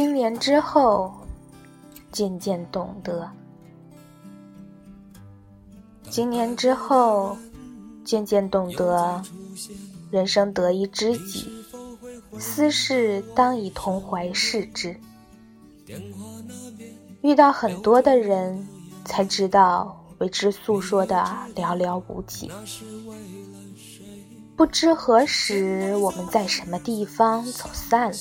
经年之后，渐渐懂得；经年之后，渐渐懂得，人生得一知己，私事当以同怀视之。遇到很多的人，才知道为之诉说的寥寥无几。不知何时，我们在什么地方走散了，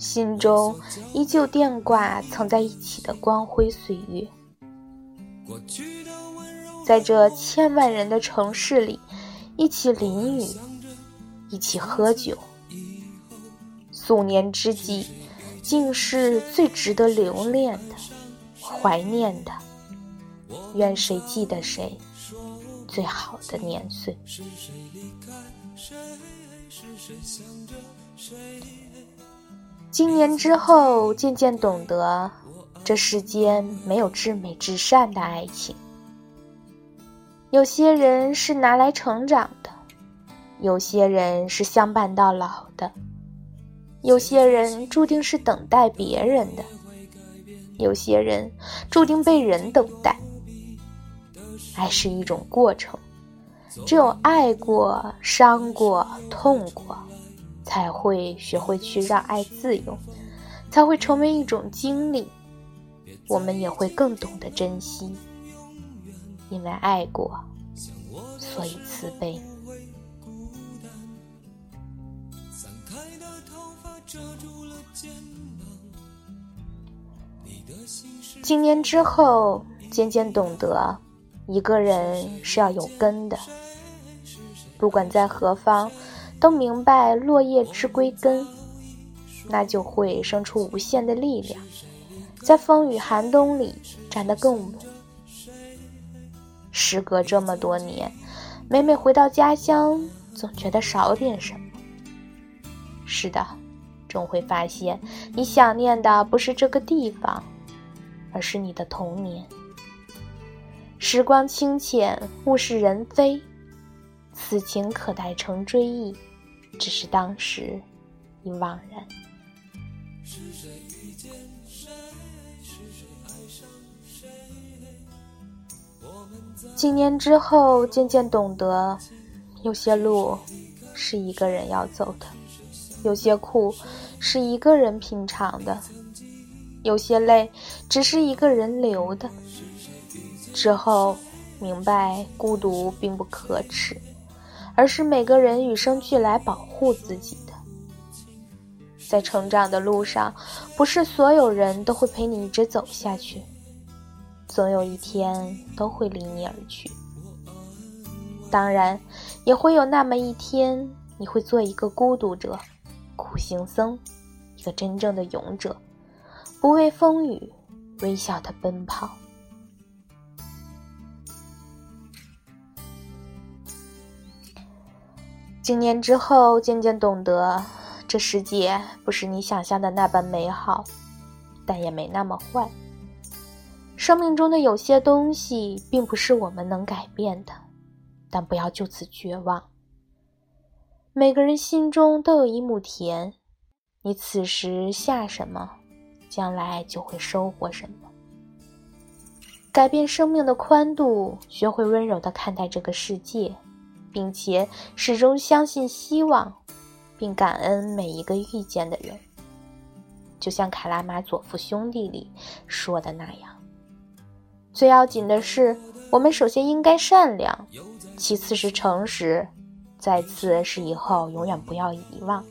心中依旧惦挂曾在一起的光辉岁月。在这千万人的城市里，一起淋雨，一起喝酒，素年之际，竟是最值得留恋的、怀念的。愿谁记得谁？最好的年岁。经年之后，渐渐懂得，这世间没有至美至善的爱情。有些人是拿来成长的，有些人是相伴到老的，有些人注定是等待别人的，有些人注定被人等待。爱是一种过程，只有爱过、伤过、痛过，才会学会去让爱自由，才会成为一种经历。我们也会更懂得珍惜，因为爱过，所以慈悲。经年之后，渐渐懂得。一个人是要有根的，不管在何方，都明白落叶之归根，那就会生出无限的力量，在风雨寒冬里站得更稳。时隔这么多年，每每回到家乡，总觉得少点什么。是的，总会发现，你想念的不是这个地方，而是你的童年。时光清浅，物是人非，此情可待成追忆，只是当时已惘然。几年之后，渐渐懂得，有些路是一个人要走的，有些苦是一个人品尝的，有些泪只是一个人流的。之后，明白孤独并不可耻，而是每个人与生俱来保护自己的。在成长的路上，不是所有人都会陪你一直走下去，总有一天都会离你而去。当然，也会有那么一天，你会做一个孤独者、苦行僧，一个真正的勇者，不畏风雨，微笑的奔跑。经年之后，渐渐懂得，这世界不是你想象的那般美好，但也没那么坏。生命中的有些东西，并不是我们能改变的，但不要就此绝望。每个人心中都有一亩田，你此时下什么，将来就会收获什么。改变生命的宽度，学会温柔的看待这个世界。并且始终相信希望，并感恩每一个遇见的人。就像《卡拉马佐夫兄弟》里说的那样，最要紧的是，我们首先应该善良，其次是诚实，再次是以后永远不要遗忘。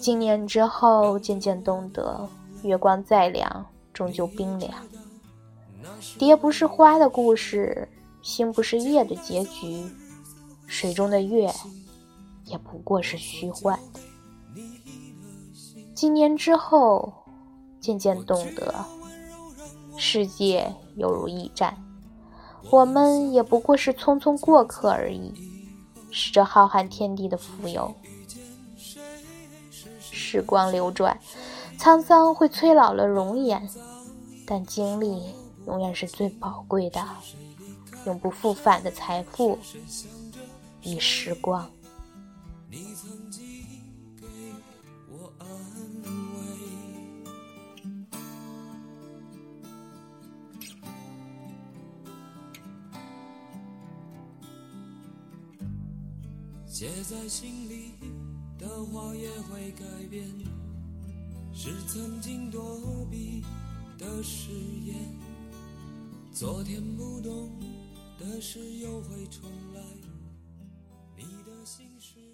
经年之后，渐渐懂得，月光再亮，终究冰凉。蝶不是花的故事。星不是夜的结局，水中的月也不过是虚幻的。几年之后，渐渐懂得，世界犹如驿站，我们也不过是匆匆过客而已，是这浩瀚天地的浮游。时光流转，沧桑会催老了容颜，但经历永远是最宝贵的。永不复返的财富与时光。写在心里的话也会改变，是曾经躲避的誓言。昨天不懂的事又会重来，你的心事。